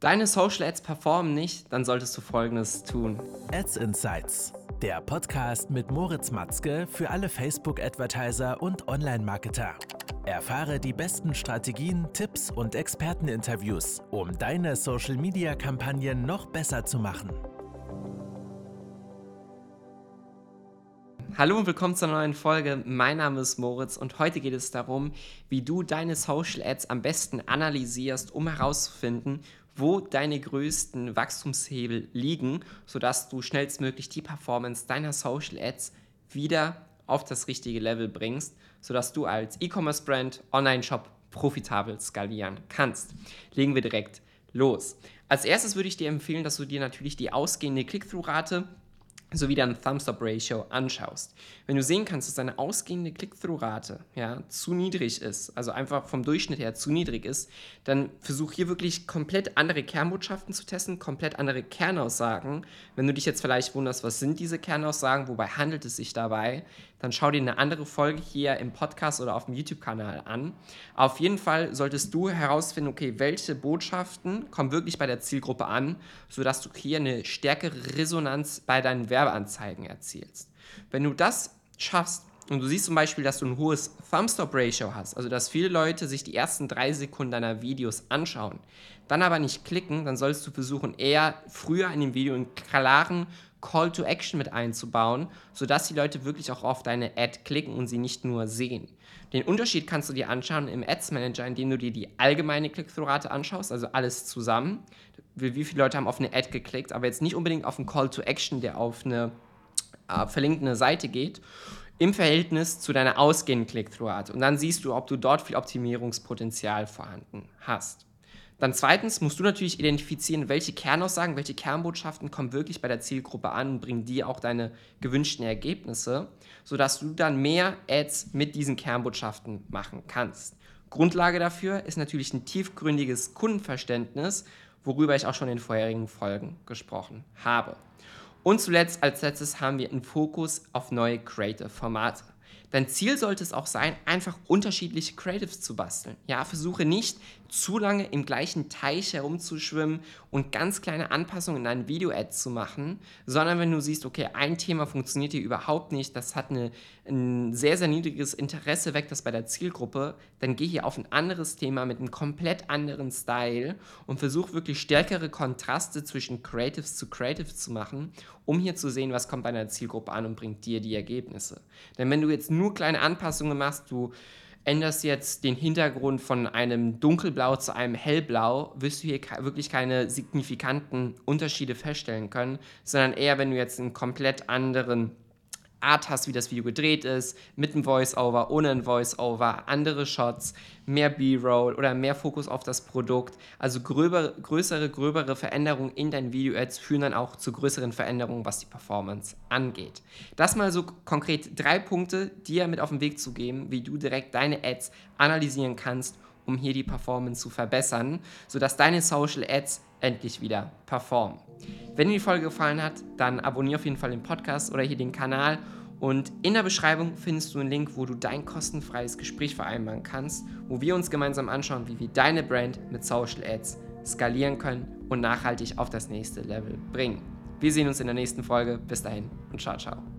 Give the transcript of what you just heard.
Deine Social Ads performen nicht, dann solltest du folgendes tun. Ads Insights, der Podcast mit Moritz Matzke für alle Facebook-Advertiser und Online-Marketer. Erfahre die besten Strategien, Tipps und Experteninterviews, um deine Social-Media-Kampagnen noch besser zu machen. Hallo und willkommen zur neuen Folge. Mein Name ist Moritz und heute geht es darum, wie du deine Social Ads am besten analysierst, um herauszufinden, wo deine größten Wachstumshebel liegen, sodass du schnellstmöglich die Performance deiner Social Ads wieder auf das richtige Level bringst, sodass du als E-Commerce-Brand, Online-Shop profitabel skalieren kannst. Legen wir direkt los. Als erstes würde ich dir empfehlen, dass du dir natürlich die ausgehende Click-Through-Rate sowie dein Thumbs-Up-Ratio anschaust. Wenn du sehen kannst, dass deine ausgehende Click-Through-Rate ja, zu niedrig ist, also einfach vom Durchschnitt her zu niedrig ist, dann versuch hier wirklich komplett andere Kernbotschaften zu testen, komplett andere Kernaussagen. Wenn du dich jetzt vielleicht wunderst, was sind diese Kernaussagen, wobei handelt es sich dabei, dann schau dir eine andere Folge hier im Podcast oder auf dem YouTube-Kanal an. Auf jeden Fall solltest du herausfinden, okay, welche Botschaften kommen wirklich bei der Zielgruppe an, sodass du hier eine stärkere Resonanz bei deinen Werbeanzeigen erzielst. Wenn du das schaffst, und du siehst zum Beispiel, dass du ein hohes Thumbstop-Ratio hast, also dass viele Leute sich die ersten drei Sekunden deiner Videos anschauen, dann aber nicht klicken, dann sollst du versuchen, eher früher in dem Video einen klaren Call to Action mit einzubauen, sodass die Leute wirklich auch auf deine Ad klicken und sie nicht nur sehen. Den Unterschied kannst du dir anschauen im Ads Manager, indem du dir die allgemeine Click-Through-Rate anschaust, also alles zusammen. Wie viele Leute haben auf eine Ad geklickt, aber jetzt nicht unbedingt auf einen Call to Action, der auf eine äh, verlinkende Seite geht im Verhältnis zu deiner ausgehenden Click-Through-Rate. Und dann siehst du, ob du dort viel Optimierungspotenzial vorhanden hast. Dann zweitens musst du natürlich identifizieren, welche Kernaussagen, welche Kernbotschaften kommen wirklich bei der Zielgruppe an und bringen dir auch deine gewünschten Ergebnisse, sodass du dann mehr Ads mit diesen Kernbotschaften machen kannst. Grundlage dafür ist natürlich ein tiefgründiges Kundenverständnis, worüber ich auch schon in vorherigen Folgen gesprochen habe. Und zuletzt als letztes haben wir einen Fokus auf neue Creative-Formate. Dein Ziel sollte es auch sein, einfach unterschiedliche Creatives zu basteln. Ja, versuche nicht zu lange im gleichen Teich herumzuschwimmen und ganz kleine Anpassungen in deinen Video-Ad zu machen, sondern wenn du siehst, okay, ein Thema funktioniert hier überhaupt nicht, das hat eine, ein sehr, sehr niedriges Interesse weg, das bei der Zielgruppe, dann geh hier auf ein anderes Thema mit einem komplett anderen Style und versuch wirklich stärkere Kontraste zwischen Creatives zu Creatives zu machen, um hier zu sehen, was kommt bei deiner Zielgruppe an und bringt dir die Ergebnisse. Denn wenn du jetzt nur kleine Anpassungen machst, du änderst jetzt den Hintergrund von einem dunkelblau zu einem hellblau, wirst du hier wirklich keine signifikanten Unterschiede feststellen können, sondern eher, wenn du jetzt einen komplett anderen Art hast, wie das Video gedreht ist, mit einem Voice-Over, ohne ein Voice-Over, andere Shots, mehr B-Roll oder mehr Fokus auf das Produkt. Also gröbere, größere, gröbere Veränderungen in deinen Video-Ads führen dann auch zu größeren Veränderungen, was die Performance angeht. Das mal so konkret drei Punkte, dir mit auf den Weg zu geben, wie du direkt deine Ads analysieren kannst, um hier die Performance zu verbessern, sodass deine Social Ads endlich wieder performen. Wenn dir die Folge gefallen hat, dann abonniere auf jeden Fall den Podcast oder hier den Kanal. Und in der Beschreibung findest du einen Link, wo du dein kostenfreies Gespräch vereinbaren kannst, wo wir uns gemeinsam anschauen, wie wir deine Brand mit Social Ads skalieren können und nachhaltig auf das nächste Level bringen. Wir sehen uns in der nächsten Folge. Bis dahin und ciao, ciao.